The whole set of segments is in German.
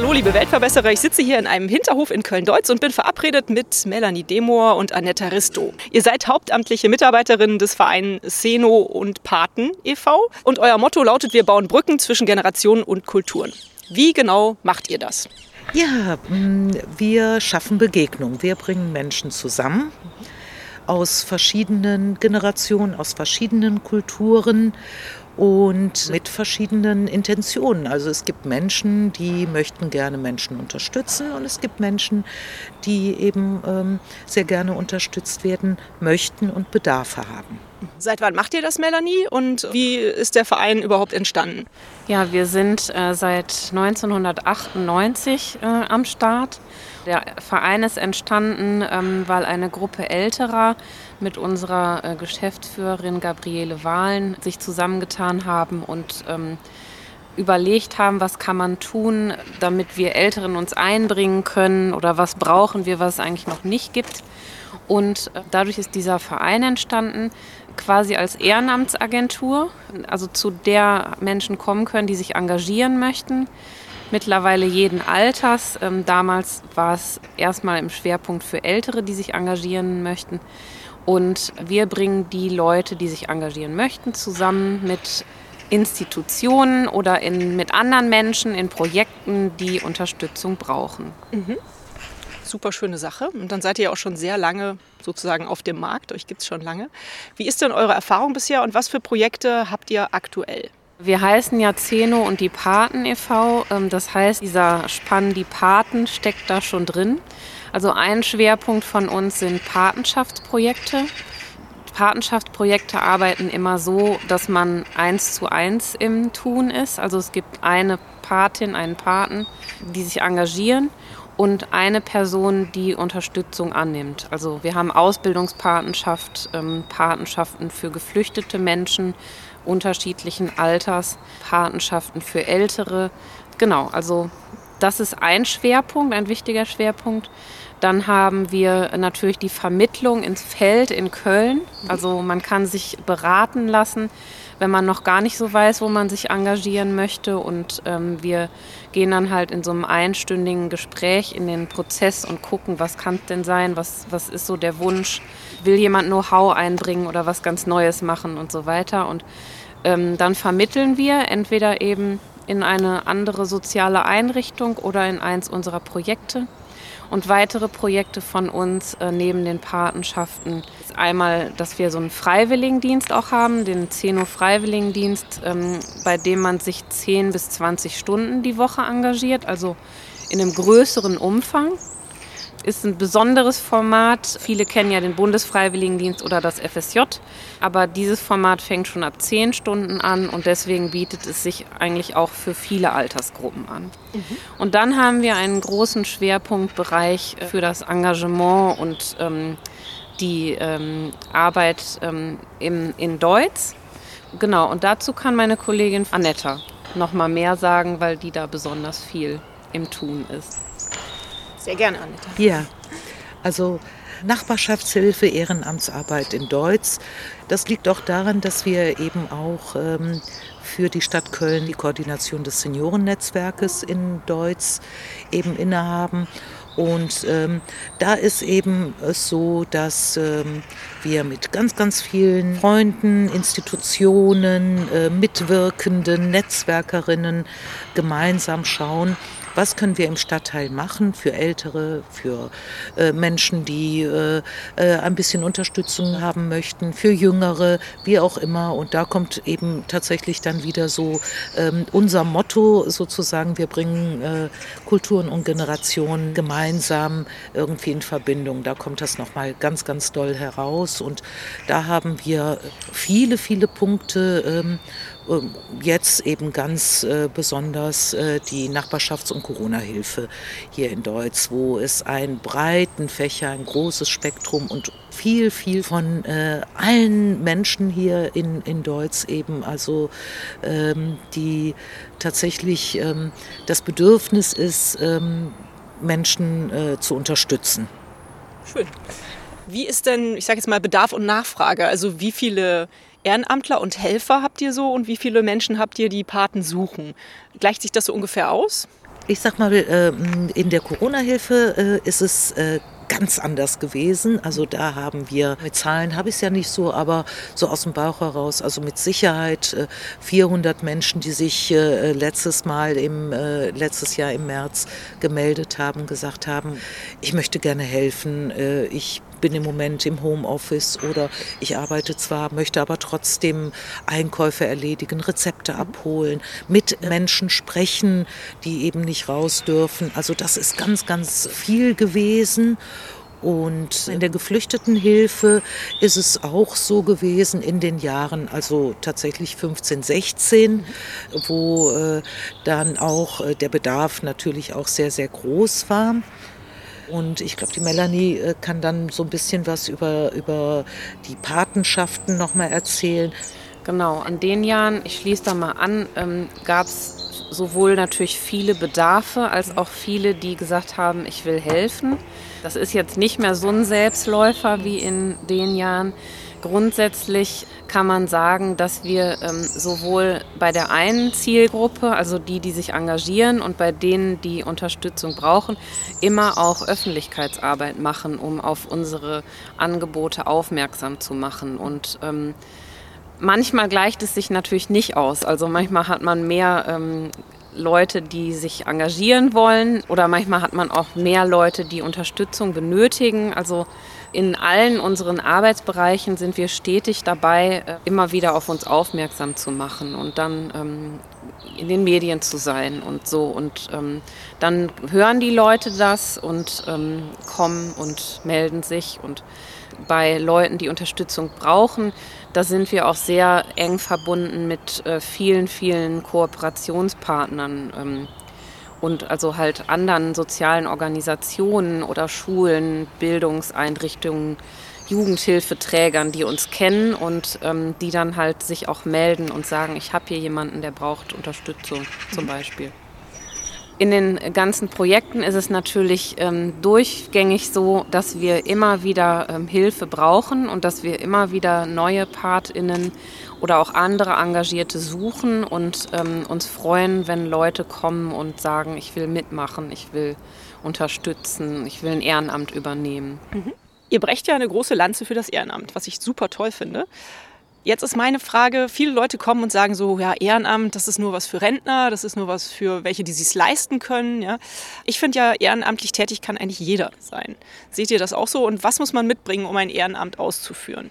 Hallo liebe Weltverbesserer, ich sitze hier in einem Hinterhof in Köln-Deutz und bin verabredet mit Melanie Demor und Annetta Risto. Ihr seid hauptamtliche Mitarbeiterinnen des Vereins Seno und Paten e.V. und euer Motto lautet, wir bauen Brücken zwischen Generationen und Kulturen. Wie genau macht ihr das? Ja, mm, wir schaffen Begegnung. Wir bringen Menschen zusammen aus verschiedenen Generationen, aus verschiedenen Kulturen und mit verschiedenen Intentionen. Also es gibt Menschen, die möchten gerne Menschen unterstützen und es gibt Menschen, die eben ähm, sehr gerne unterstützt werden möchten und Bedarfe haben. Seit wann macht ihr das, Melanie? Und wie ist der Verein überhaupt entstanden? Ja, wir sind äh, seit 1998 äh, am Start. Der Verein ist entstanden, ähm, weil eine Gruppe Älterer mit unserer äh, Geschäftsführerin Gabriele Wahlen sich zusammengetan haben und ähm, überlegt haben, was kann man tun, damit wir Älteren uns einbringen können oder was brauchen wir, was es eigentlich noch nicht gibt. Und äh, dadurch ist dieser Verein entstanden, quasi als Ehrenamtsagentur, also zu der Menschen kommen können, die sich engagieren möchten. Mittlerweile jeden Alters. Ähm, damals war es erstmal im Schwerpunkt für Ältere, die sich engagieren möchten. Und wir bringen die Leute, die sich engagieren möchten, zusammen mit Institutionen oder in, mit anderen Menschen in Projekten, die Unterstützung brauchen. Mhm super schöne Sache. Und dann seid ihr ja auch schon sehr lange sozusagen auf dem Markt. Euch gibt es schon lange. Wie ist denn eure Erfahrung bisher und was für Projekte habt ihr aktuell? Wir heißen ja Zeno und die Paten e.V. Ähm, das heißt, dieser Spann Die Paten steckt da schon drin. Also ein Schwerpunkt von uns sind Patenschaftsprojekte. Patenschaftsprojekte arbeiten immer so, dass man eins zu eins im Tun ist. Also es gibt eine Patin, einen Paten, die sich engagieren und eine Person, die Unterstützung annimmt. Also wir haben Ausbildungspatenschaft, ähm, Patenschaften für geflüchtete Menschen unterschiedlichen Alters, Patenschaften für Ältere. Genau, also das ist ein Schwerpunkt, ein wichtiger Schwerpunkt. Dann haben wir natürlich die Vermittlung ins Feld in Köln. Also man kann sich beraten lassen wenn man noch gar nicht so weiß, wo man sich engagieren möchte. Und ähm, wir gehen dann halt in so einem einstündigen Gespräch in den Prozess und gucken, was kann es denn sein, was, was ist so der Wunsch, will jemand Know-how einbringen oder was ganz Neues machen und so weiter. Und ähm, dann vermitteln wir entweder eben in eine andere soziale Einrichtung oder in eins unserer Projekte. Und weitere Projekte von uns äh, neben den Patenschaften ist einmal, dass wir so einen Freiwilligendienst auch haben, den Zeno Freiwilligendienst, ähm, bei dem man sich 10 bis 20 Stunden die Woche engagiert, also in einem größeren Umfang ist ein besonderes Format. Viele kennen ja den Bundesfreiwilligendienst oder das FSJ, aber dieses Format fängt schon ab zehn Stunden an und deswegen bietet es sich eigentlich auch für viele Altersgruppen an. Mhm. Und dann haben wir einen großen Schwerpunktbereich für das Engagement und ähm, die ähm, Arbeit ähm, im, in Deutsch. Genau, und dazu kann meine Kollegin Annetta noch mal mehr sagen, weil die da besonders viel im Tun ist. Sehr gerne, Anita. Ja, also Nachbarschaftshilfe, Ehrenamtsarbeit in Deutsch. Das liegt auch daran, dass wir eben auch ähm, für die Stadt Köln die Koordination des Seniorennetzwerkes in Deutsch eben innehaben. Und ähm, da ist eben es so, dass ähm, wir mit ganz, ganz vielen Freunden, Institutionen, äh, Mitwirkenden, Netzwerkerinnen gemeinsam schauen, was können wir im Stadtteil machen für Ältere, für äh, Menschen, die äh, äh, ein bisschen Unterstützung haben möchten, für Jüngere, wie auch immer. Und da kommt eben tatsächlich dann wieder so ähm, unser Motto sozusagen, wir bringen äh, Kulturen und Generationen gemeinsam irgendwie in Verbindung. Da kommt das nochmal ganz, ganz doll heraus. Und da haben wir viele, viele Punkte. Ähm, jetzt eben ganz äh, besonders äh, die Nachbarschafts- und Corona-Hilfe hier in Deutsch, wo es einen breiten Fächer, ein großes Spektrum und viel, viel von äh, allen Menschen hier in, in Deutsch eben, also ähm, die tatsächlich ähm, das Bedürfnis ist, ähm, Menschen äh, zu unterstützen. Schön. Wie ist denn, ich sage jetzt mal, Bedarf und Nachfrage? Also wie viele Ehrenamtler und Helfer habt ihr so und wie viele Menschen habt ihr, die Paten suchen? Gleicht sich das so ungefähr aus? Ich sag mal, ähm, in der Corona-Hilfe äh, ist es äh, ganz anders gewesen. Also da haben wir, mit Zahlen habe ich es ja nicht so, aber so aus dem Bauch heraus, also mit Sicherheit 400 äh, Menschen, die sich letztes Mal im, letztes Jahr im März gemeldet haben, gesagt haben, ich möchte gerne helfen, ich bin im Moment im Homeoffice oder ich arbeite zwar, möchte aber trotzdem Einkäufe erledigen, Rezepte abholen, mit Menschen sprechen, die eben nicht raus dürfen. Also das ist ganz, ganz viel gewesen. Und in der Geflüchtetenhilfe ist es auch so gewesen in den Jahren, also tatsächlich 15, 16, wo äh, dann auch äh, der Bedarf natürlich auch sehr, sehr groß war. Und ich glaube, die Melanie äh, kann dann so ein bisschen was über, über die Patenschaften nochmal erzählen. Genau, an den Jahren, ich schließe da mal an, ähm, gab es sowohl natürlich viele Bedarfe als auch viele, die gesagt haben, ich will helfen. Das ist jetzt nicht mehr so ein Selbstläufer wie in den Jahren. Grundsätzlich kann man sagen, dass wir ähm, sowohl bei der einen Zielgruppe, also die, die sich engagieren und bei denen, die Unterstützung brauchen, immer auch Öffentlichkeitsarbeit machen, um auf unsere Angebote aufmerksam zu machen. Und ähm, manchmal gleicht es sich natürlich nicht aus. Also manchmal hat man mehr ähm, Leute, die sich engagieren wollen oder manchmal hat man auch mehr Leute, die Unterstützung benötigen. Also in allen unseren Arbeitsbereichen sind wir stetig dabei, äh, immer wieder auf uns aufmerksam zu machen und dann ähm, in den Medien zu sein und so. Und ähm, dann hören die Leute das und ähm, kommen und melden sich. Und bei Leuten, die Unterstützung brauchen, da sind wir auch sehr eng verbunden mit äh, vielen, vielen Kooperationspartnern. Und also halt anderen sozialen Organisationen oder Schulen, Bildungseinrichtungen, Jugendhilfeträgern, die uns kennen und ähm, die dann halt sich auch melden und sagen, ich habe hier jemanden, der braucht Unterstützung zum mhm. Beispiel. In den ganzen Projekten ist es natürlich ähm, durchgängig so, dass wir immer wieder ähm, Hilfe brauchen und dass wir immer wieder neue PartInnen oder auch andere Engagierte suchen und ähm, uns freuen, wenn Leute kommen und sagen, ich will mitmachen, ich will unterstützen, ich will ein Ehrenamt übernehmen. Mhm. Ihr brecht ja eine große Lanze für das Ehrenamt, was ich super toll finde. Jetzt ist meine Frage, viele Leute kommen und sagen so, ja, Ehrenamt, das ist nur was für Rentner, das ist nur was für welche, die sich leisten können. Ja. Ich finde ja, ehrenamtlich tätig kann eigentlich jeder sein. Seht ihr das auch so? Und was muss man mitbringen, um ein Ehrenamt auszuführen?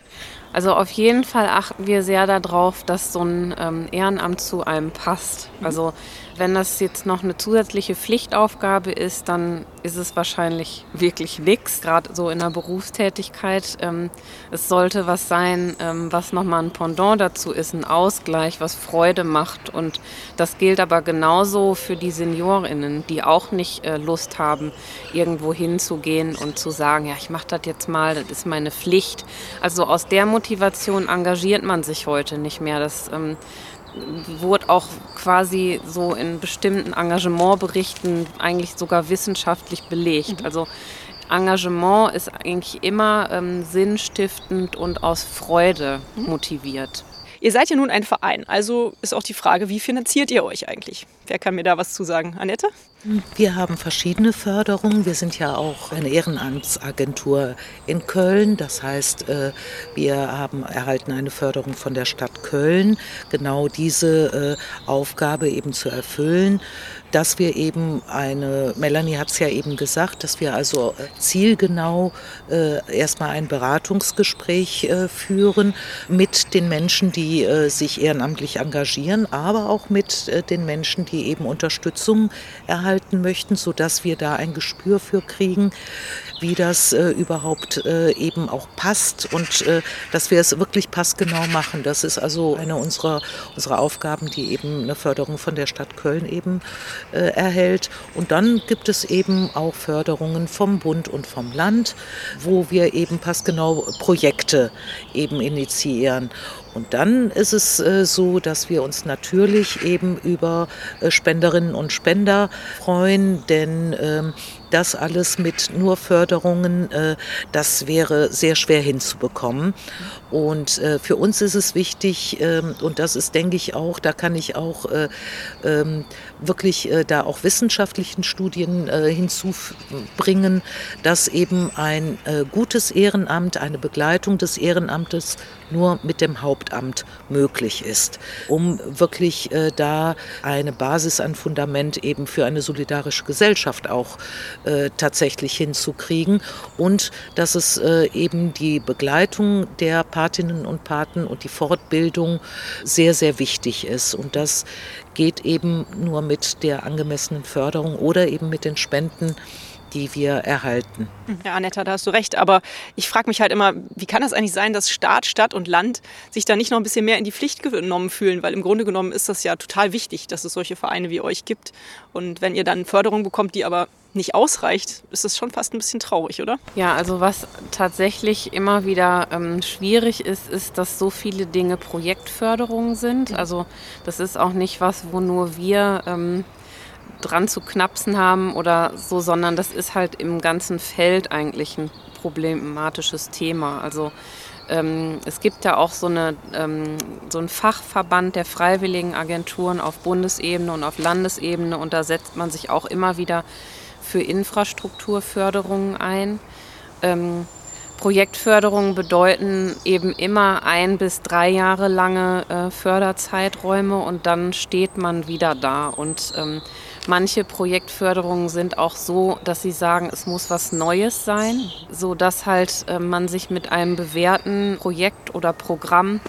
Also auf jeden Fall achten wir sehr darauf, dass so ein ähm, Ehrenamt zu einem passt. Also wenn das jetzt noch eine zusätzliche Pflichtaufgabe ist, dann ist es wahrscheinlich wirklich nichts, gerade so in der Berufstätigkeit. Ähm, es sollte was sein, ähm, was nochmal ein Pendant dazu ist, ein Ausgleich, was Freude macht. Und das gilt aber genauso für die Seniorinnen, die auch nicht äh, Lust haben, irgendwo hinzugehen und zu sagen, ja, ich mache das jetzt mal, das ist meine Pflicht. Also aus der Motivation engagiert man sich heute nicht mehr. Das ähm, wurde auch quasi so in bestimmten Engagementberichten eigentlich sogar wissenschaftlich belegt. Mhm. Also Engagement ist eigentlich immer ähm, sinnstiftend und aus Freude mhm. motiviert. Ihr seid ja nun ein Verein, also ist auch die Frage, wie finanziert ihr euch eigentlich? Wer kann mir da was zu sagen? Annette? Wir haben verschiedene Förderungen. Wir sind ja auch eine Ehrenamtsagentur in Köln. Das heißt, äh, wir haben erhalten eine Förderung von der Stadt Köln, genau diese äh, Aufgabe eben zu erfüllen dass wir eben eine, Melanie hat es ja eben gesagt, dass wir also äh, zielgenau äh, erstmal ein Beratungsgespräch äh, führen mit den Menschen, die äh, sich ehrenamtlich engagieren, aber auch mit äh, den Menschen, die eben Unterstützung erhalten möchten, sodass wir da ein Gespür für kriegen, wie das äh, überhaupt äh, eben auch passt und äh, dass wir es wirklich passgenau machen. Das ist also eine unserer, unserer Aufgaben, die eben eine Förderung von der Stadt Köln eben äh, erhält. Und dann gibt es eben auch Förderungen vom Bund und vom Land, wo wir eben passgenau Projekte eben initiieren. Und dann ist es äh, so, dass wir uns natürlich eben über äh, Spenderinnen und Spender freuen, denn ähm, das alles mit nur Förderungen, äh, das wäre sehr schwer hinzubekommen. Und für uns ist es wichtig, ähm, und das ist, denke ich, auch, da kann ich auch äh, ähm, wirklich da auch wissenschaftlichen Studien hinzubringen, dass eben ein gutes Ehrenamt, eine Begleitung des Ehrenamtes nur mit dem Hauptamt möglich ist, um wirklich äh, da eine Basis, ein Fundament eben für eine solidarische Gesellschaft auch äh, tatsächlich hinzukriegen und dass es äh, eben die Begleitung der Patinnen und Paten und die Fortbildung sehr, sehr wichtig ist. Und das geht eben nur mit der angemessenen Förderung oder eben mit den Spenden die wir erhalten. Ja, Annetta, da hast du recht. Aber ich frage mich halt immer, wie kann das eigentlich sein, dass Staat, Stadt und Land sich da nicht noch ein bisschen mehr in die Pflicht genommen fühlen? Weil im Grunde genommen ist das ja total wichtig, dass es solche Vereine wie euch gibt. Und wenn ihr dann Förderung bekommt, die aber nicht ausreicht, ist das schon fast ein bisschen traurig, oder? Ja, also was tatsächlich immer wieder ähm, schwierig ist, ist, dass so viele Dinge Projektförderungen sind. Also das ist auch nicht was, wo nur wir ähm, dran zu knapsen haben oder so, sondern das ist halt im ganzen Feld eigentlich ein problematisches Thema. Also ähm, es gibt ja auch so, eine, ähm, so einen Fachverband der freiwilligen Agenturen auf Bundesebene und auf Landesebene und da setzt man sich auch immer wieder für Infrastrukturförderungen ein. Ähm, Projektförderungen bedeuten eben immer ein bis drei Jahre lange äh, Förderzeiträume und dann steht man wieder da. Und ähm, Manche Projektförderungen sind auch so, dass sie sagen, es muss was Neues sein, so dass halt äh, man sich mit einem bewährten Projekt oder Programm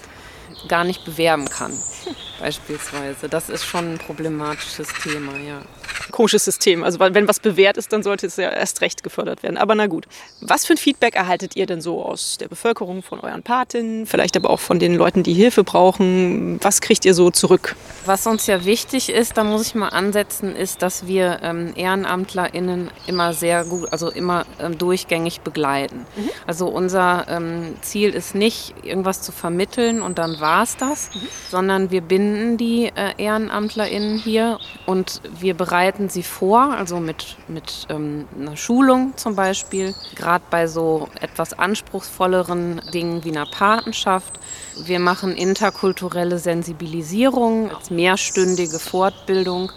gar nicht bewerben kann, beispielsweise. Das ist schon ein problematisches Thema, ja komisches System. Also wenn was bewährt ist, dann sollte es ja erst recht gefördert werden. Aber na gut. Was für ein Feedback erhaltet ihr denn so aus der Bevölkerung, von euren Patinnen, vielleicht aber auch von den Leuten, die Hilfe brauchen? Was kriegt ihr so zurück? Was uns ja wichtig ist, da muss ich mal ansetzen, ist, dass wir ähm, EhrenamtlerInnen immer sehr gut, also immer ähm, durchgängig begleiten. Mhm. Also unser ähm, Ziel ist nicht, irgendwas zu vermitteln und dann war es das, mhm. sondern wir binden die äh, EhrenamtlerInnen hier und wir bereiten bereiten sie vor, also mit, mit ähm, einer Schulung zum Beispiel, gerade bei so etwas anspruchsvolleren Dingen wie einer Patenschaft. Wir machen interkulturelle Sensibilisierung als mehrstündige Fortbildung.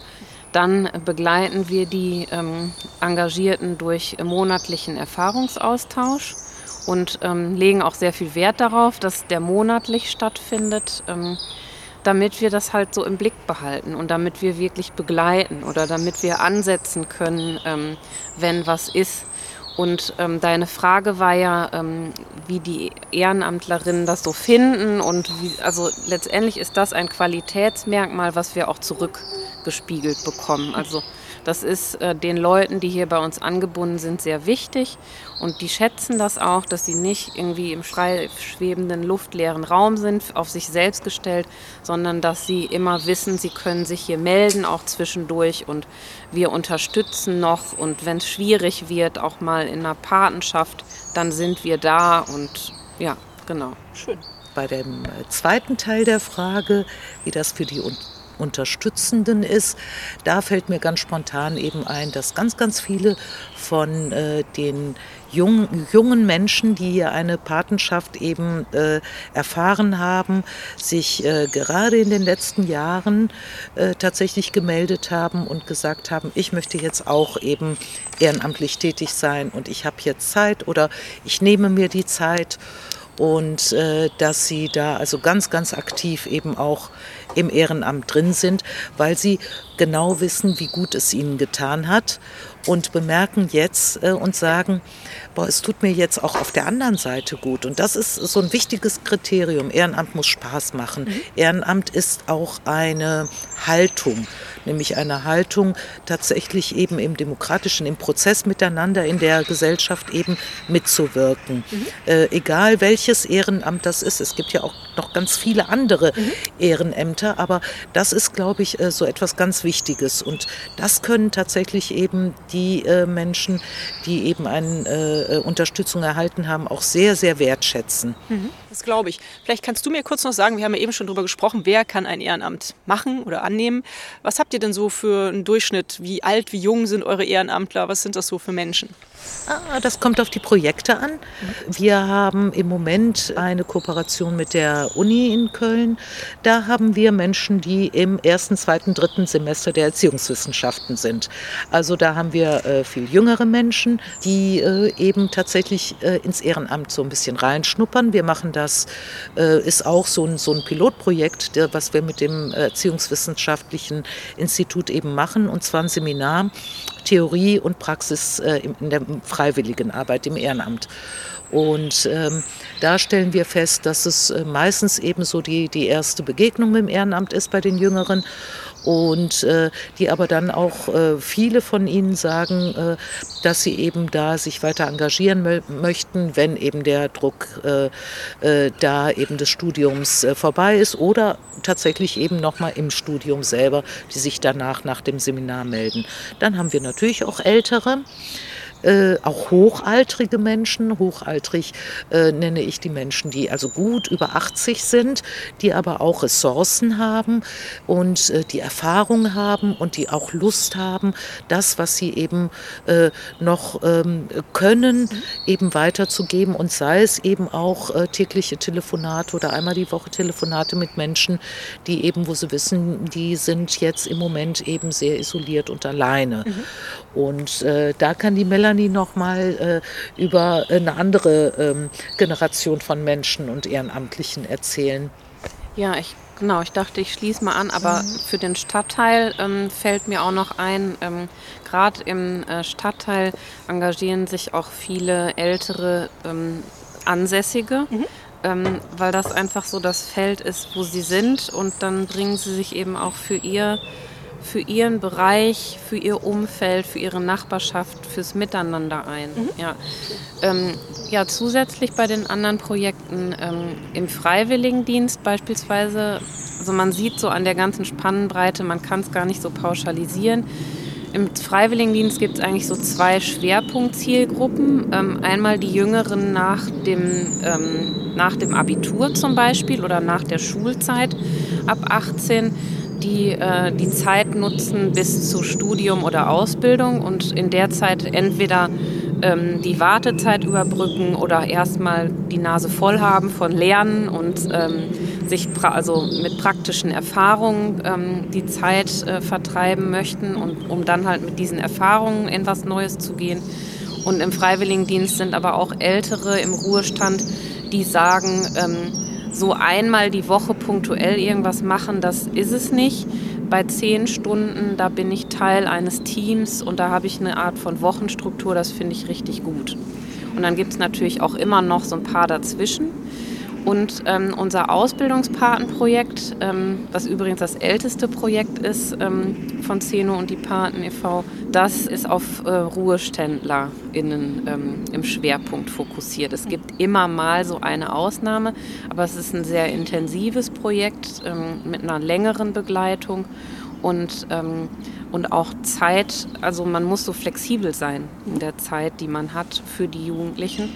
Dann begleiten wir die ähm, Engagierten durch monatlichen Erfahrungsaustausch und ähm, legen auch sehr viel Wert darauf, dass der monatlich stattfindet. Ähm, damit wir das halt so im Blick behalten und damit wir wirklich begleiten oder damit wir ansetzen können, ähm, wenn was ist. Und ähm, deine Frage war ja, ähm, wie die Ehrenamtlerinnen das so finden. Und wie, also letztendlich ist das ein Qualitätsmerkmal, was wir auch zurückgespiegelt bekommen. Also das ist äh, den Leuten, die hier bei uns angebunden sind, sehr wichtig. Und die schätzen das auch, dass sie nicht irgendwie im schwebenden, luftleeren Raum sind, auf sich selbst gestellt, sondern dass sie immer wissen, sie können sich hier melden, auch zwischendurch. Und wir unterstützen noch. Und wenn es schwierig wird, auch mal in einer Patenschaft, dann sind wir da. Und ja, genau. Schön. Bei dem äh, zweiten Teil der Frage, wie das für die Unterstützenden ist. Da fällt mir ganz spontan eben ein, dass ganz, ganz viele von äh, den jungen, jungen Menschen, die hier eine Patenschaft eben äh, erfahren haben, sich äh, gerade in den letzten Jahren äh, tatsächlich gemeldet haben und gesagt haben, ich möchte jetzt auch eben ehrenamtlich tätig sein und ich habe jetzt Zeit oder ich nehme mir die Zeit und äh, dass sie da also ganz, ganz aktiv eben auch im Ehrenamt drin sind, weil sie genau wissen, wie gut es ihnen getan hat und bemerken jetzt äh, und sagen, boah, es tut mir jetzt auch auf der anderen Seite gut. Und das ist so ein wichtiges Kriterium. Ehrenamt muss Spaß machen. Mhm. Ehrenamt ist auch eine Haltung, nämlich eine Haltung tatsächlich eben im demokratischen, im Prozess miteinander in der Gesellschaft eben mitzuwirken. Mhm. Äh, egal welches Ehrenamt das ist. Es gibt ja auch noch ganz viele andere mhm. Ehrenämter, aber das ist, glaube ich, äh, so etwas ganz Wichtiges. Und das können tatsächlich eben die äh, Menschen, die eben eine äh, Unterstützung erhalten haben, auch sehr, sehr wertschätzen. Mhm. Das glaube ich. Vielleicht kannst du mir kurz noch sagen, wir haben ja eben schon darüber gesprochen, wer kann ein Ehrenamt machen oder annehmen. Was habt ihr denn so für einen Durchschnitt? Wie alt, wie jung sind eure Ehrenamtler? Was sind das so für Menschen? Ah, das kommt auf die Projekte an. Wir haben im Moment eine Kooperation mit der Uni in Köln. Da haben wir Menschen, die im ersten, zweiten, dritten Semester der Erziehungswissenschaften sind. Also da haben wir äh, viel jüngere Menschen, die äh, eben tatsächlich äh, ins Ehrenamt so ein bisschen reinschnuppern. Wir machen das, äh, ist auch so ein, so ein Pilotprojekt, der, was wir mit dem Erziehungswissenschaftlichen Institut eben machen, und zwar ein Seminar Theorie und Praxis äh, in der freiwilligen Arbeit im Ehrenamt. Und ähm, da stellen wir fest, dass es äh, meistens eben so die, die erste Begegnung mit dem Ehrenamt ist bei den Jüngeren und äh, die aber dann auch äh, viele von ihnen sagen, äh, dass sie eben da sich weiter engagieren möchten, wenn eben der Druck äh, äh, da eben des Studiums äh, vorbei ist oder tatsächlich eben nochmal im Studium selber, die sich danach nach dem Seminar melden. Dann haben wir natürlich auch Ältere. Äh, auch hochaltrige Menschen. Hochaltrig äh, nenne ich die Menschen, die also gut über 80 sind, die aber auch Ressourcen haben und äh, die Erfahrung haben und die auch Lust haben, das, was sie eben äh, noch ähm, können, eben weiterzugeben und sei es eben auch äh, tägliche Telefonate oder einmal die Woche Telefonate mit Menschen, die eben, wo sie wissen, die sind jetzt im Moment eben sehr isoliert und alleine. Mhm. Und da kann die Melanie nochmal äh, über eine andere ähm, Generation von Menschen und Ehrenamtlichen erzählen. Ja, ich genau, ich dachte, ich schließe mal an, aber mhm. für den Stadtteil ähm, fällt mir auch noch ein, ähm, gerade im äh, Stadtteil engagieren sich auch viele ältere ähm, Ansässige. Mhm. Ähm, weil das einfach so das Feld ist, wo sie sind und dann bringen sie sich eben auch für ihr für ihren Bereich, für ihr Umfeld, für ihre Nachbarschaft, fürs Miteinander ein. Mhm. Ja. Ähm, ja, zusätzlich bei den anderen Projekten ähm, im Freiwilligendienst beispielsweise, also man sieht so an der ganzen Spannbreite, man kann es gar nicht so pauschalisieren. Im Freiwilligendienst gibt es eigentlich so zwei Schwerpunktzielgruppen. Ähm, einmal die Jüngeren nach dem, ähm, nach dem Abitur zum Beispiel oder nach der Schulzeit ab 18 die äh, die Zeit nutzen bis zu Studium oder Ausbildung und in der Zeit entweder ähm, die Wartezeit überbrücken oder erstmal die Nase voll haben von Lernen und ähm, sich also mit praktischen Erfahrungen ähm, die Zeit äh, vertreiben möchten und um dann halt mit diesen Erfahrungen in was Neues zu gehen. Und im Freiwilligendienst sind aber auch Ältere im Ruhestand, die sagen, ähm, so einmal die Woche punktuell irgendwas machen, das ist es nicht. Bei zehn Stunden, da bin ich Teil eines Teams und da habe ich eine Art von Wochenstruktur, das finde ich richtig gut. Und dann gibt es natürlich auch immer noch so ein paar dazwischen. Und ähm, unser Ausbildungspatenprojekt, ähm, was übrigens das älteste Projekt ist ähm, von Zeno und die Paten e.V., das ist auf äh, RuheständlerInnen ähm, im Schwerpunkt fokussiert. Es gibt immer mal so eine Ausnahme, aber es ist ein sehr intensives Projekt ähm, mit einer längeren Begleitung und, ähm, und auch Zeit, also man muss so flexibel sein in der Zeit, die man hat für die Jugendlichen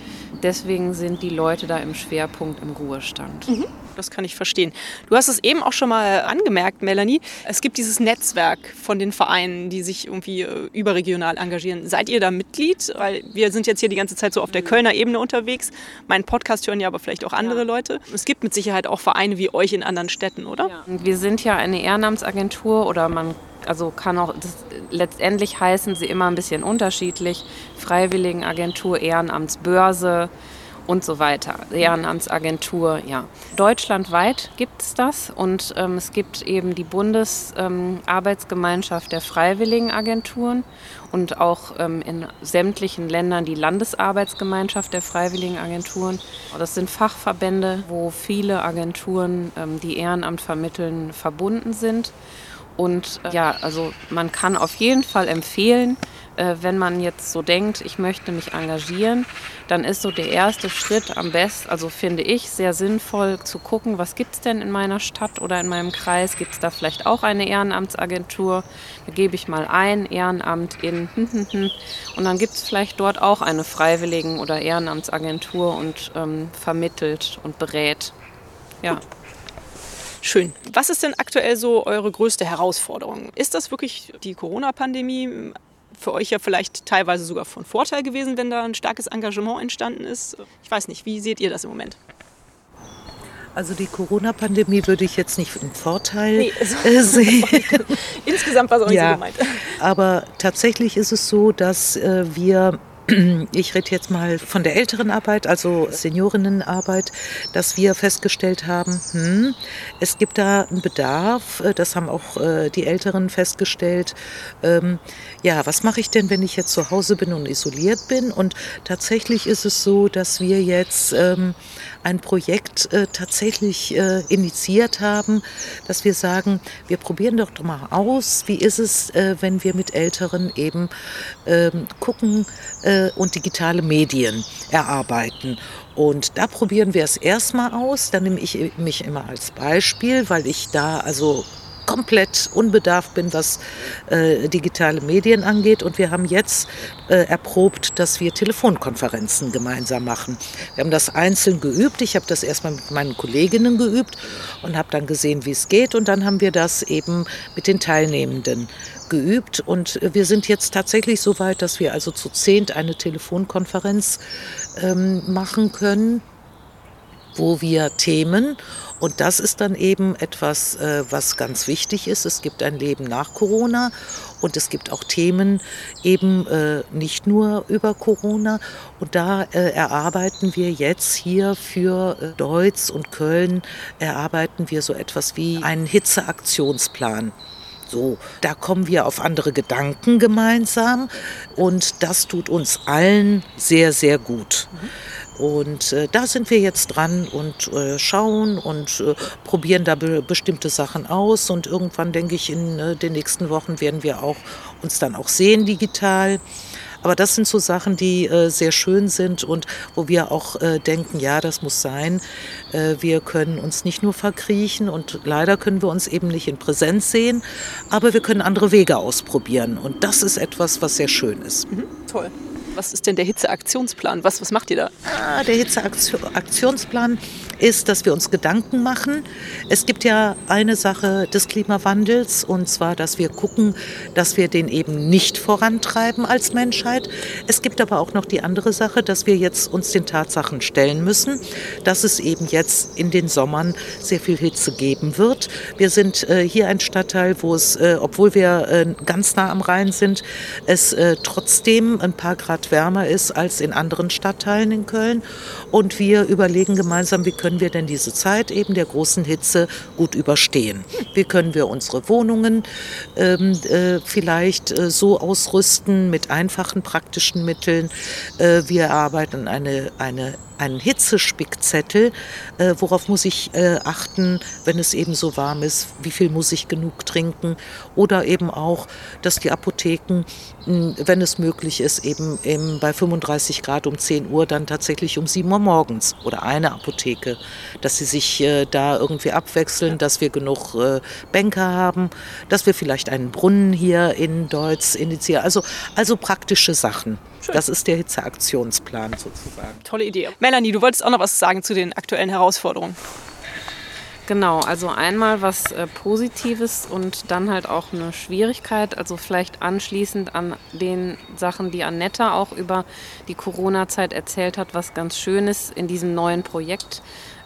deswegen sind die Leute da im Schwerpunkt im Ruhestand. Mhm. Das kann ich verstehen. Du hast es eben auch schon mal angemerkt, Melanie. Es gibt dieses Netzwerk von den Vereinen, die sich irgendwie äh, überregional engagieren. Seid ihr da Mitglied? Weil wir sind jetzt hier die ganze Zeit so auf der mhm. Kölner Ebene unterwegs. Meinen Podcast hören ja aber vielleicht auch andere ja. Leute. Es gibt mit Sicherheit auch Vereine wie euch in anderen Städten, oder? Ja. Wir sind ja eine Ehrenamtsagentur oder man also kann auch, letztendlich heißen sie immer ein bisschen unterschiedlich. Freiwilligenagentur, Ehrenamtsbörse und so weiter. Ehrenamtsagentur, ja. Deutschlandweit gibt es das und ähm, es gibt eben die Bundesarbeitsgemeinschaft ähm, der Freiwilligenagenturen und auch ähm, in sämtlichen Ländern die Landesarbeitsgemeinschaft der Freiwilligenagenturen. Das sind Fachverbände, wo viele Agenturen, ähm, die Ehrenamt vermitteln, verbunden sind. Und äh, ja, also man kann auf jeden Fall empfehlen, äh, wenn man jetzt so denkt, ich möchte mich engagieren, dann ist so der erste Schritt am besten, also finde ich, sehr sinnvoll zu gucken, was gibt es denn in meiner Stadt oder in meinem Kreis? Gibt es da vielleicht auch eine Ehrenamtsagentur? Da gebe ich mal ein, Ehrenamt in und dann gibt es vielleicht dort auch eine Freiwilligen- oder Ehrenamtsagentur und ähm, vermittelt und berät. Ja. Schön. Was ist denn aktuell so eure größte Herausforderung? Ist das wirklich die Corona-Pandemie? für euch ja vielleicht teilweise sogar von Vorteil gewesen, wenn da ein starkes Engagement entstanden ist. Ich weiß nicht, wie seht ihr das im Moment? Also die Corona-Pandemie würde ich jetzt nicht im Vorteil nee, also sehen. Insgesamt war es auch nicht ja, so gemeint. Aber tatsächlich ist es so, dass äh, wir ich rede jetzt mal von der älteren Arbeit, also Seniorinnenarbeit, dass wir festgestellt haben, hm, es gibt da einen Bedarf, äh, das haben auch äh, die Älteren festgestellt. Ja, was mache ich denn, wenn ich jetzt zu Hause bin und isoliert bin? Und tatsächlich ist es so, dass wir jetzt ähm, ein Projekt äh, tatsächlich äh, initiiert haben, dass wir sagen, wir probieren doch mal aus, wie ist es, äh, wenn wir mit Älteren eben ähm, gucken äh, und digitale Medien erarbeiten. Und da probieren wir es erstmal aus. Da nehme ich mich immer als Beispiel, weil ich da also komplett unbedarft bin, was äh, digitale Medien angeht. Und wir haben jetzt äh, erprobt, dass wir Telefonkonferenzen gemeinsam machen. Wir haben das einzeln geübt. Ich habe das erstmal mit meinen Kolleginnen geübt und habe dann gesehen, wie es geht. Und dann haben wir das eben mit den Teilnehmenden geübt. Und wir sind jetzt tatsächlich so weit, dass wir also zu zehnt eine Telefonkonferenz ähm, machen können wo wir Themen und das ist dann eben etwas, äh, was ganz wichtig ist. Es gibt ein Leben nach Corona und es gibt auch Themen eben äh, nicht nur über Corona. Und da äh, erarbeiten wir jetzt hier für Deutz und Köln, erarbeiten wir so etwas wie einen Hitzeaktionsplan. So, da kommen wir auf andere Gedanken gemeinsam und das tut uns allen sehr, sehr gut. Mhm. Und äh, da sind wir jetzt dran und äh, schauen und äh, probieren da be bestimmte Sachen aus. Und irgendwann, denke ich, in äh, den nächsten Wochen werden wir auch uns dann auch sehen digital. Aber das sind so Sachen, die äh, sehr schön sind und wo wir auch äh, denken, ja, das muss sein. Wir können uns nicht nur verkriechen und leider können wir uns eben nicht in Präsenz sehen, aber wir können andere Wege ausprobieren. Und das ist etwas, was sehr schön ist. Mhm, toll. Was ist denn der Hitzeaktionsplan? Was, was macht ihr da? Ah, der Hitzeaktionsplan ist, dass wir uns Gedanken machen. Es gibt ja eine Sache des Klimawandels und zwar, dass wir gucken, dass wir den eben nicht vorantreiben als Menschheit. Es gibt aber auch noch die andere Sache, dass wir jetzt uns den Tatsachen stellen müssen, dass es eben jetzt in den Sommern sehr viel Hitze geben wird. Wir sind äh, hier ein Stadtteil, wo es, äh, obwohl wir äh, ganz nah am Rhein sind, es äh, trotzdem ein paar Grad wärmer ist als in anderen Stadtteilen in Köln. Und wir überlegen gemeinsam, wie können wir denn diese Zeit eben der großen Hitze gut überstehen. Wie können wir unsere Wohnungen ähm, äh, vielleicht äh, so ausrüsten mit einfachen praktischen Mitteln. Äh, wir arbeiten eine, eine einen Hitzespickzettel, äh, worauf muss ich äh, achten, wenn es eben so warm ist, wie viel muss ich genug trinken oder eben auch, dass die Apotheken, wenn es möglich ist, eben, eben bei 35 Grad um 10 Uhr dann tatsächlich um 7 Uhr morgens oder eine Apotheke, dass sie sich äh, da irgendwie abwechseln, dass wir genug äh, Bänke haben, dass wir vielleicht einen Brunnen hier in Deutsch initiieren, also, also praktische Sachen. Schön. Das ist der Hitzeaktionsplan sozusagen. Tolle Idee. Melanie, du wolltest auch noch was sagen zu den aktuellen Herausforderungen. Genau, also einmal was äh, Positives und dann halt auch eine Schwierigkeit. Also vielleicht anschließend an den Sachen, die Annetta auch über die Corona-Zeit erzählt hat, was ganz schön ist in diesem neuen Projekt,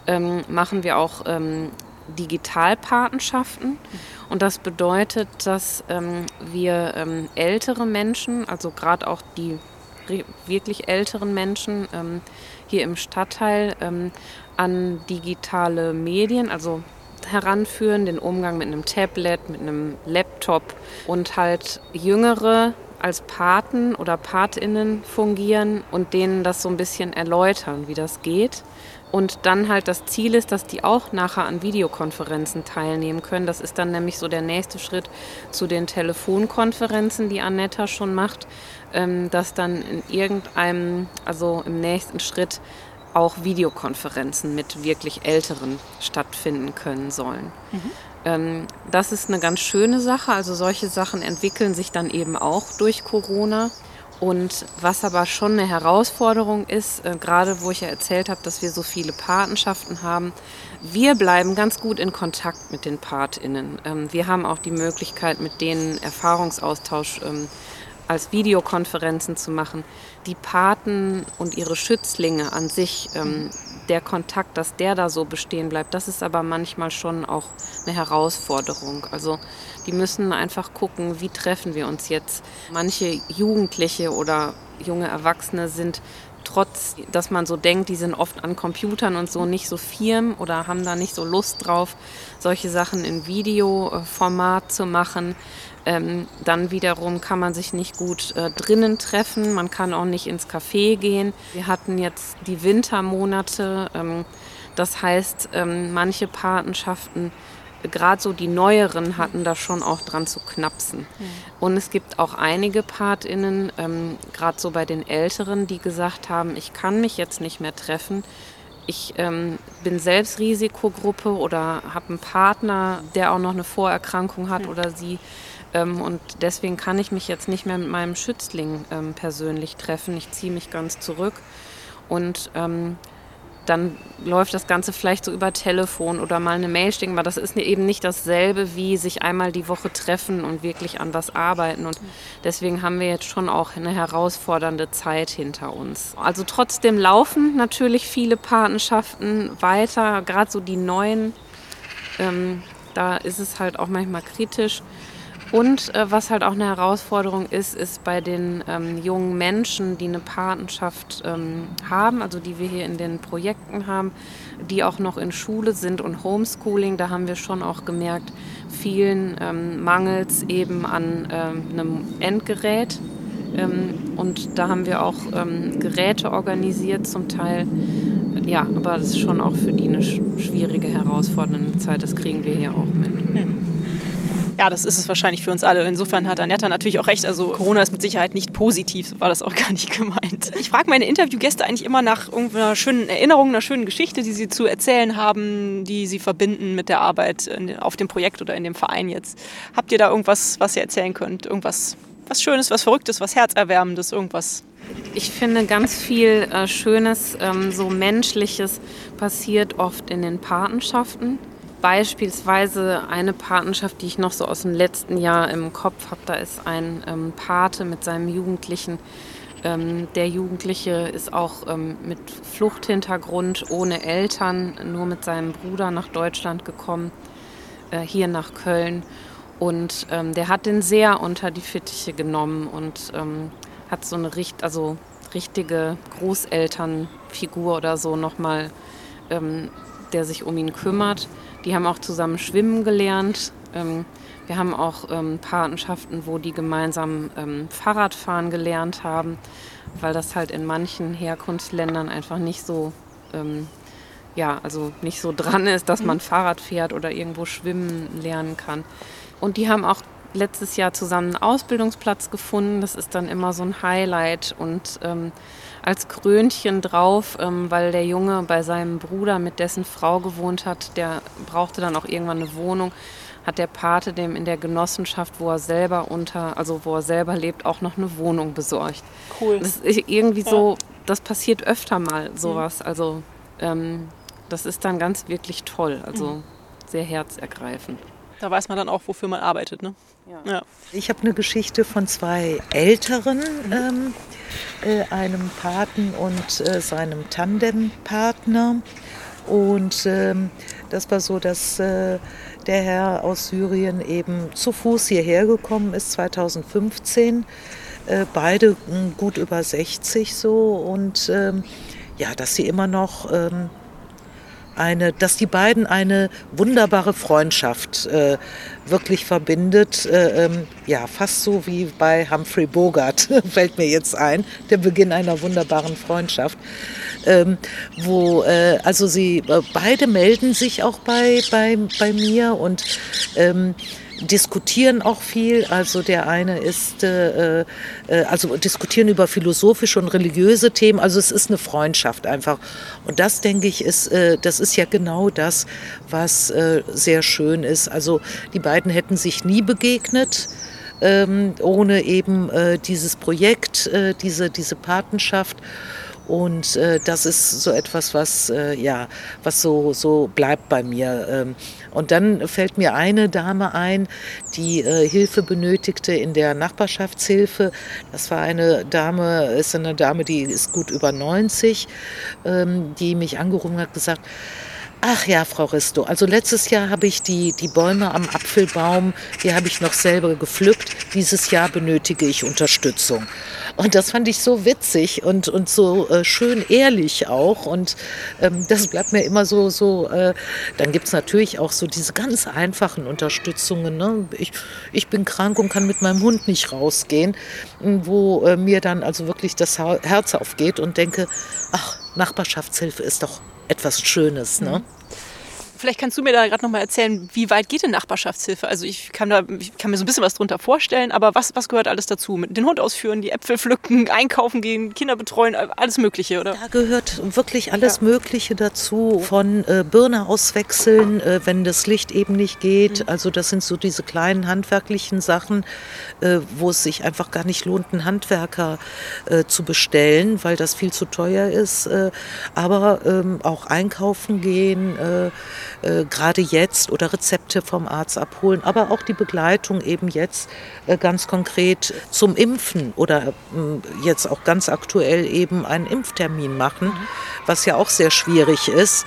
ähm, machen wir auch ähm, Digitalpatenschaften. Und das bedeutet, dass ähm, wir ähm, ältere Menschen, also gerade auch die wirklich älteren Menschen, ähm, hier im Stadtteil ähm, an digitale Medien, also heranführen, den Umgang mit einem Tablet, mit einem Laptop und halt jüngere als Paten oder Patinnen fungieren und denen das so ein bisschen erläutern, wie das geht. Und dann halt das Ziel ist, dass die auch nachher an Videokonferenzen teilnehmen können. Das ist dann nämlich so der nächste Schritt zu den Telefonkonferenzen, die Annetta schon macht, ähm, dass dann in irgendeinem, also im nächsten Schritt auch Videokonferenzen mit wirklich Älteren stattfinden können sollen. Mhm. Ähm, das ist eine ganz schöne Sache. Also solche Sachen entwickeln sich dann eben auch durch Corona. Und was aber schon eine Herausforderung ist, äh, gerade wo ich ja erzählt habe, dass wir so viele Patenschaften haben, wir bleiben ganz gut in Kontakt mit den Patinnen. Ähm, wir haben auch die Möglichkeit, mit denen Erfahrungsaustausch ähm, als Videokonferenzen zu machen. Die Paten und ihre Schützlinge an sich, ähm, der Kontakt, dass der da so bestehen bleibt, das ist aber manchmal schon auch eine Herausforderung. Also die müssen einfach gucken, wie treffen wir uns jetzt. Manche Jugendliche oder junge Erwachsene sind trotz, dass man so denkt, die sind oft an Computern und so nicht so firm oder haben da nicht so Lust drauf, solche Sachen in Videoformat zu machen. Ähm, dann wiederum kann man sich nicht gut äh, drinnen treffen, man kann auch nicht ins Café gehen. Wir hatten jetzt die Wintermonate, ähm, das heißt, ähm, manche Patenschaften gerade so die neueren hatten da schon auch dran zu knapsen. Mhm. Und es gibt auch einige PartInnen, ähm, gerade so bei den Älteren, die gesagt haben, ich kann mich jetzt nicht mehr treffen. Ich ähm, bin selbst Risikogruppe oder habe einen Partner, der auch noch eine Vorerkrankung hat oder sie. Ähm, und deswegen kann ich mich jetzt nicht mehr mit meinem Schützling ähm, persönlich treffen. Ich ziehe mich ganz zurück. Und ähm, dann läuft das Ganze vielleicht so über Telefon oder mal eine Mail schicken, aber das ist eben nicht dasselbe wie sich einmal die Woche treffen und wirklich an was arbeiten. Und deswegen haben wir jetzt schon auch eine herausfordernde Zeit hinter uns. Also trotzdem laufen natürlich viele Patenschaften weiter, gerade so die neuen. Ähm, da ist es halt auch manchmal kritisch. Und äh, was halt auch eine Herausforderung ist, ist bei den ähm, jungen Menschen, die eine Patenschaft ähm, haben, also die wir hier in den Projekten haben, die auch noch in Schule sind und Homeschooling, da haben wir schon auch gemerkt, vielen ähm, mangels eben an ähm, einem Endgerät. Ähm, und da haben wir auch ähm, Geräte organisiert zum Teil. Ja, aber das ist schon auch für die eine schwierige, herausfordernde Zeit. Das kriegen wir hier auch mit. Hm. Ja, das ist es wahrscheinlich für uns alle. Insofern hat Anetta natürlich auch recht. Also Corona ist mit Sicherheit nicht positiv, so war das auch gar nicht gemeint. Ich frage meine Interviewgäste eigentlich immer nach irgendeiner schönen Erinnerung, einer schönen Geschichte, die sie zu erzählen haben, die sie verbinden mit der Arbeit auf dem Projekt oder in dem Verein jetzt. Habt ihr da irgendwas, was ihr erzählen könnt? Irgendwas was Schönes, was Verrücktes, was Herzerwärmendes, irgendwas? Ich finde ganz viel äh, Schönes, ähm, so Menschliches passiert oft in den Patenschaften. Beispielsweise eine Patenschaft, die ich noch so aus dem letzten Jahr im Kopf habe. Da ist ein ähm, Pate mit seinem Jugendlichen. Ähm, der Jugendliche ist auch ähm, mit Fluchthintergrund, ohne Eltern, nur mit seinem Bruder nach Deutschland gekommen, äh, hier nach Köln. Und ähm, der hat den sehr unter die Fittiche genommen und ähm, hat so eine richt also richtige Großelternfigur oder so nochmal, ähm, der sich um ihn kümmert. Die haben auch zusammen schwimmen gelernt. Ähm, wir haben auch ähm, Patenschaften, wo die gemeinsam ähm, Fahrradfahren gelernt haben, weil das halt in manchen Herkunftsländern einfach nicht so, ähm, ja, also nicht so dran ist, dass man mhm. Fahrrad fährt oder irgendwo schwimmen lernen kann. Und die haben auch letztes Jahr zusammen einen Ausbildungsplatz gefunden. Das ist dann immer so ein Highlight und ähm, als Krönchen drauf, ähm, weil der Junge bei seinem Bruder mit dessen Frau gewohnt hat. Der brauchte dann auch irgendwann eine Wohnung. Hat der Pate dem in der Genossenschaft, wo er selber unter, also wo er selber lebt, auch noch eine Wohnung besorgt. Cool. Das ist irgendwie ja. so, das passiert öfter mal sowas. Mhm. Also ähm, das ist dann ganz wirklich toll. Also mhm. sehr herzergreifend. Da weiß man dann auch, wofür man arbeitet. Ne? Ja. ja. Ich habe eine Geschichte von zwei Älteren, ähm, äh, einem Paten und äh, seinem Tandempartner. Und ähm, das war so, dass äh, der Herr aus Syrien eben zu Fuß hierher gekommen ist, 2015. Äh, beide hm, gut über 60 so und ähm, ja, dass sie immer noch ähm, eine, dass die beiden eine wunderbare Freundschaft äh, wirklich verbindet. Äh, ähm, ja, fast so wie bei Humphrey Bogart, fällt mir jetzt ein, der Beginn einer wunderbaren Freundschaft. Ähm, wo, äh, also sie äh, beide melden sich auch bei, bei, bei mir und ähm, diskutieren auch viel. Also der eine ist, äh, äh, also diskutieren über philosophische und religiöse Themen. Also es ist eine Freundschaft einfach. Und das denke ich ist, äh, das ist ja genau das, was äh, sehr schön ist. Also die beiden hätten sich nie begegnet. Ähm, ohne eben äh, dieses Projekt, äh, diese, diese Patenschaft. Und äh, das ist so etwas, was, äh, ja, was so, so bleibt bei mir. Ähm, und dann fällt mir eine Dame ein, die äh, Hilfe benötigte in der Nachbarschaftshilfe. Das war eine Dame, ist eine Dame, die ist gut über 90, ähm, die mich angerufen hat, gesagt, Ach ja, Frau Risto, also letztes Jahr habe ich die, die Bäume am Apfelbaum, die habe ich noch selber gepflückt. Dieses Jahr benötige ich Unterstützung. Und das fand ich so witzig und, und so äh, schön ehrlich auch. Und ähm, das bleibt mir immer so, so äh, dann gibt es natürlich auch so diese ganz einfachen Unterstützungen. Ne? Ich, ich bin krank und kann mit meinem Hund nicht rausgehen, wo äh, mir dann also wirklich das Herz aufgeht und denke, ach, Nachbarschaftshilfe ist doch etwas Schönes. Ne? Mhm. Vielleicht kannst du mir da gerade noch mal erzählen, wie weit geht denn Nachbarschaftshilfe? Also ich kann, da, ich kann mir so ein bisschen was drunter vorstellen, aber was, was gehört alles dazu? Mit den Hund ausführen, die Äpfel pflücken, einkaufen gehen, Kinder betreuen, alles Mögliche, oder? Da gehört wirklich alles ja. Mögliche dazu. Von äh, Birne auswechseln, äh, wenn das Licht eben nicht geht. Mhm. Also das sind so diese kleinen handwerklichen Sachen, äh, wo es sich einfach gar nicht lohnt, einen Handwerker äh, zu bestellen, weil das viel zu teuer ist. Äh, aber ähm, auch einkaufen gehen, äh, gerade jetzt oder Rezepte vom Arzt abholen, aber auch die Begleitung eben jetzt äh, ganz konkret zum Impfen oder äh, jetzt auch ganz aktuell eben einen Impftermin machen, was ja auch sehr schwierig ist.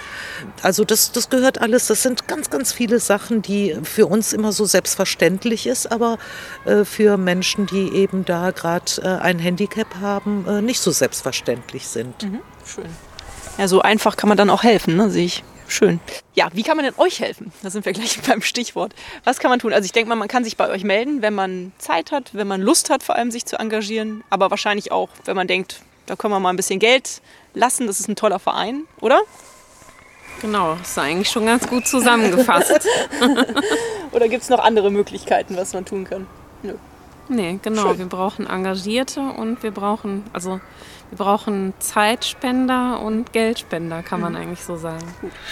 Also das, das gehört alles, das sind ganz, ganz viele Sachen, die für uns immer so selbstverständlich ist, aber äh, für Menschen, die eben da gerade äh, ein Handicap haben, äh, nicht so selbstverständlich sind. Mhm. Schön. Ja, so einfach kann man dann auch helfen, ne, sehe ich. Schön. Ja, wie kann man denn euch helfen? Da sind wir gleich beim Stichwort. Was kann man tun? Also ich denke mal, man kann sich bei euch melden, wenn man Zeit hat, wenn man Lust hat, vor allem sich zu engagieren. Aber wahrscheinlich auch, wenn man denkt, da können wir mal ein bisschen Geld lassen. Das ist ein toller Verein, oder? Genau, das ist eigentlich schon ganz gut zusammengefasst. oder gibt es noch andere Möglichkeiten, was man tun kann? Nö. Nee, genau. Schön. Wir brauchen Engagierte und wir brauchen, also wir brauchen Zeitspender und Geldspender, kann man mhm. eigentlich so sagen.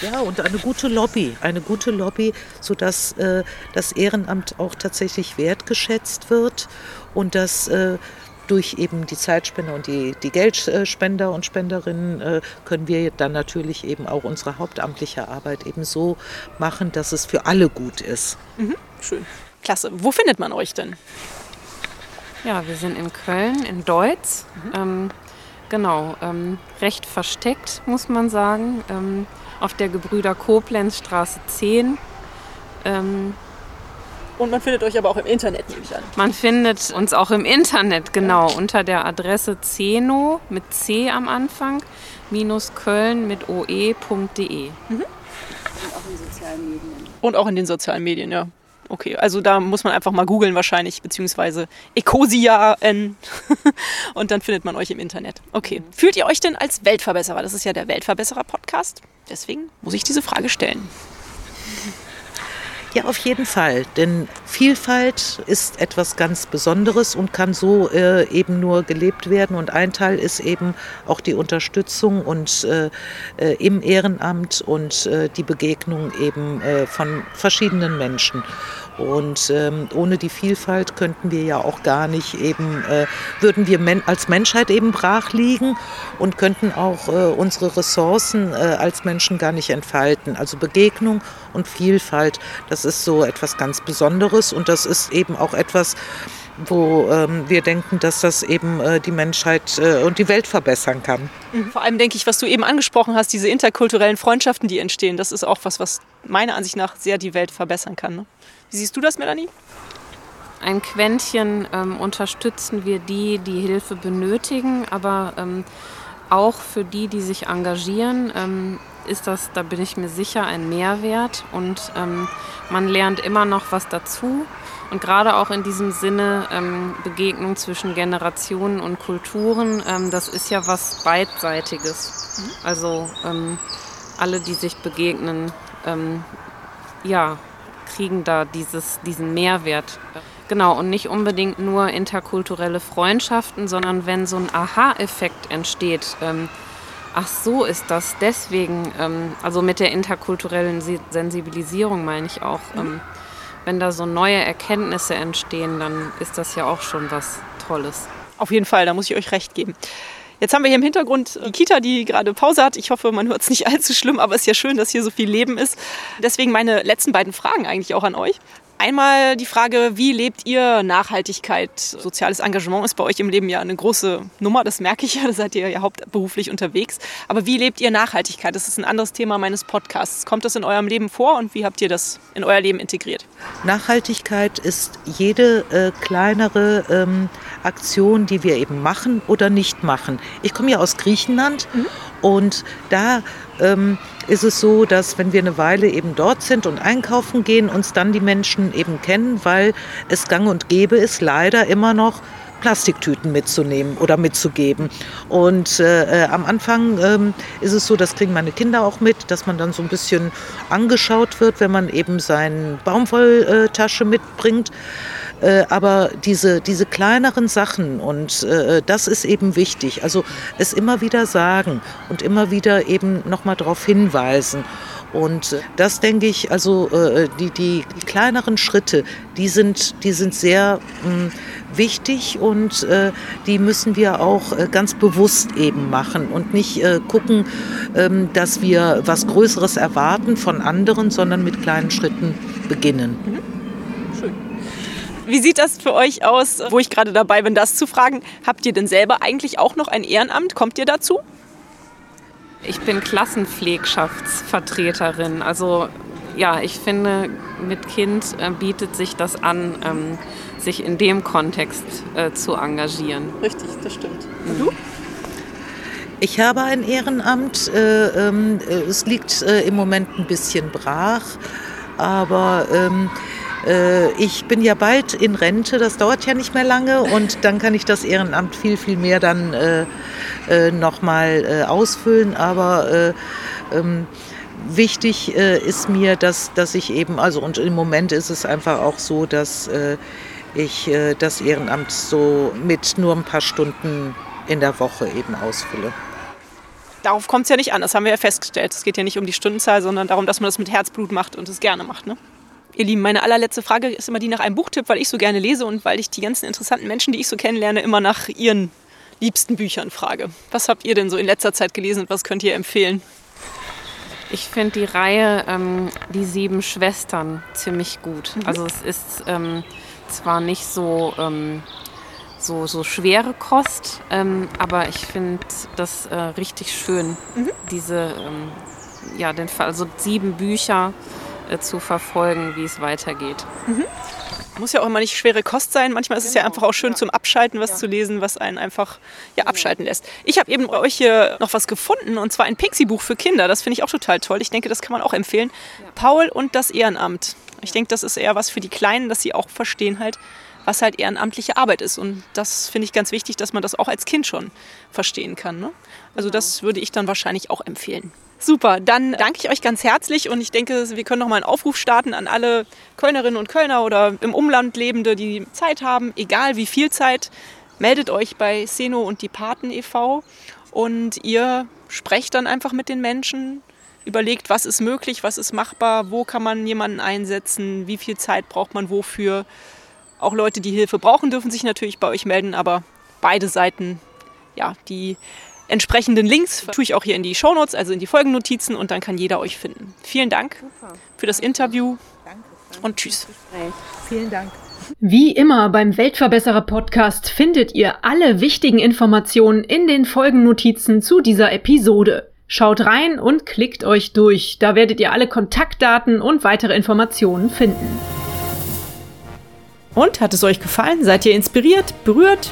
Ja, und eine gute Lobby, eine gute Lobby, sodass äh, das Ehrenamt auch tatsächlich wertgeschätzt wird und dass äh, durch eben die Zeitspender und die, die Geldspender und Spenderinnen äh, können wir dann natürlich eben auch unsere hauptamtliche Arbeit eben so machen, dass es für alle gut ist. Mhm, schön. Klasse. Wo findet man euch denn? Ja, wir sind in Köln, in Deutz. Mhm. Ähm, genau, ähm, recht versteckt, muss man sagen, ähm, auf der Gebrüder Koblenz Straße 10. Ähm, und man findet euch aber auch im Internet, nehme ich an. Man findet uns auch im Internet, genau, ja. unter der Adresse ceno mit C am Anfang, minus Köln mit oe.de. Mhm. Und auch in sozialen Medien. Und auch in den sozialen Medien, ja. Okay, also da muss man einfach mal googeln wahrscheinlich, beziehungsweise Ecosia und dann findet man euch im Internet. Okay, mhm. fühlt ihr euch denn als Weltverbesserer? Das ist ja der Weltverbesserer-Podcast. Deswegen muss ich diese Frage stellen. Ja, auf jeden Fall. Denn Vielfalt ist etwas ganz Besonderes und kann so äh, eben nur gelebt werden. Und ein Teil ist eben auch die Unterstützung und äh, äh im Ehrenamt und äh, die Begegnung eben äh, von verschiedenen Menschen. Und ähm, ohne die Vielfalt könnten wir ja auch gar nicht eben, äh, würden wir men als Menschheit eben brach liegen und könnten auch äh, unsere Ressourcen äh, als Menschen gar nicht entfalten. Also Begegnung und Vielfalt, das ist so etwas ganz Besonderes und das ist eben auch etwas, wo ähm, wir denken, dass das eben äh, die Menschheit äh, und die Welt verbessern kann. Mhm. Vor allem denke ich, was du eben angesprochen hast, diese interkulturellen Freundschaften, die entstehen, das ist auch was, was meiner Ansicht nach sehr die Welt verbessern kann. Ne? Wie siehst du das, Melanie? Ein Quäntchen ähm, unterstützen wir die, die Hilfe benötigen, aber ähm, auch für die, die sich engagieren, ähm, ist das, da bin ich mir sicher, ein Mehrwert und ähm, man lernt immer noch was dazu. Und gerade auch in diesem Sinne ähm, Begegnung zwischen Generationen und Kulturen, ähm, das ist ja was Beidseitiges. Mhm. Also alle, die sich begegnen, ja, kriegen da dieses, diesen Mehrwert. Genau, und nicht unbedingt nur interkulturelle Freundschaften, sondern wenn so ein Aha-Effekt entsteht, ähm, ach so ist das deswegen, ähm, also mit der interkulturellen Sensibilisierung meine ich auch, ähm, wenn da so neue Erkenntnisse entstehen, dann ist das ja auch schon was Tolles. Auf jeden Fall, da muss ich euch recht geben. Jetzt haben wir hier im Hintergrund die Kita, die gerade Pause hat. Ich hoffe, man hört es nicht allzu schlimm, aber es ist ja schön, dass hier so viel Leben ist. Deswegen meine letzten beiden Fragen eigentlich auch an euch. Einmal die Frage, wie lebt ihr Nachhaltigkeit? Soziales Engagement ist bei euch im Leben ja eine große Nummer, das merke ich ja, da seid ihr ja hauptberuflich unterwegs. Aber wie lebt ihr Nachhaltigkeit? Das ist ein anderes Thema meines Podcasts. Kommt das in eurem Leben vor und wie habt ihr das in euer Leben integriert? Nachhaltigkeit ist jede äh, kleinere ähm, Aktion, die wir eben machen oder nicht machen. Ich komme ja aus Griechenland mhm. und da ähm, ist es so, dass wenn wir eine Weile eben dort sind und einkaufen gehen, uns dann die Menschen eben kennen, weil es gang und gäbe ist, leider immer noch Plastiktüten mitzunehmen oder mitzugeben. Und äh, äh, am Anfang ähm, ist es so, das kriegen meine Kinder auch mit, dass man dann so ein bisschen angeschaut wird, wenn man eben seine Baumwolltasche mitbringt. Äh, aber diese, diese kleineren Sachen und äh, das ist eben wichtig. Also es immer wieder sagen und immer wieder eben nochmal darauf hinweisen. Und das denke ich, also äh, die, die, die, kleineren Schritte, die sind, die sind sehr mh, hm, wichtig und äh, die müssen wir auch äh, ganz bewusst eben machen und nicht äh, gucken, ähm, dass wir was Größeres erwarten von anderen, sondern mit kleinen Schritten beginnen. Mhm. Wie sieht das für euch aus, wo ich gerade dabei bin, das zu fragen? Habt ihr denn selber eigentlich auch noch ein Ehrenamt? Kommt ihr dazu? Ich bin Klassenpflegschaftsvertreterin. Also ja, ich finde, mit Kind äh, bietet sich das an, ähm, sich in dem Kontext äh, zu engagieren. Richtig, das stimmt. Und du? Ich habe ein Ehrenamt. Äh, ähm, äh, es liegt im Moment ein bisschen brach, aber ähm, äh, ich bin ja bald in Rente, das dauert ja nicht mehr lange und dann kann ich das Ehrenamt viel, viel mehr dann äh, äh, nochmal äh, ausfüllen. Aber äh, ähm, wichtig ist mir, dass, dass ich eben, also und im Moment ist es einfach auch so, dass ich das Ehrenamt so mit nur ein paar Stunden in der Woche eben ausfülle darauf kommt es ja nicht an, das haben wir ja festgestellt. Es geht ja nicht um die Stundenzahl, sondern darum, dass man das mit Herzblut macht und es gerne macht. Ne? Ihr Lieben, meine allerletzte Frage ist immer die nach einem Buchtipp, weil ich so gerne lese und weil ich die ganzen interessanten Menschen, die ich so kennenlerne, immer nach ihren liebsten Büchern frage. Was habt ihr denn so in letzter Zeit gelesen und was könnt ihr empfehlen? Ich finde die Reihe ähm, Die sieben Schwestern ziemlich gut. Mhm. Also es ist ähm, zwar nicht so, ähm, so, so schwere Kost, ähm, aber ich finde das äh, richtig schön. Mhm. Diese, ähm, ja, den also sieben Bücher zu verfolgen, wie es weitergeht. Mhm. Muss ja auch immer nicht schwere Kost sein. Manchmal ist es ja genau, einfach auch schön ja. zum Abschalten, was ja. zu lesen, was einen einfach ja, abschalten lässt. Ich habe eben bei euch hier noch was gefunden und zwar ein Pixie-Buch für Kinder. Das finde ich auch total toll. Ich denke, das kann man auch empfehlen. Paul und das Ehrenamt. Ich denke, das ist eher was für die Kleinen, dass sie auch verstehen halt, was halt ehrenamtliche Arbeit ist. Und das finde ich ganz wichtig, dass man das auch als Kind schon verstehen kann. Ne? Also genau. das würde ich dann wahrscheinlich auch empfehlen. Super, dann danke ich euch ganz herzlich und ich denke, wir können noch mal einen Aufruf starten an alle Kölnerinnen und Kölner oder im Umland Lebende, die Zeit haben, egal wie viel Zeit, meldet euch bei Seno und die Paten e.V. und ihr sprecht dann einfach mit den Menschen, überlegt, was ist möglich, was ist machbar, wo kann man jemanden einsetzen, wie viel Zeit braucht man wofür. Auch Leute, die Hilfe brauchen, dürfen sich natürlich bei euch melden, aber beide Seiten, ja, die entsprechenden Links tue ich auch hier in die Shownotes, also in die Folgennotizen und dann kann jeder euch finden. Vielen Dank für das Interview und tschüss. Vielen Dank. Wie immer beim Weltverbesserer Podcast findet ihr alle wichtigen Informationen in den Folgennotizen zu dieser Episode. Schaut rein und klickt euch durch. Da werdet ihr alle Kontaktdaten und weitere Informationen finden. Und hat es euch gefallen? Seid ihr inspiriert, berührt?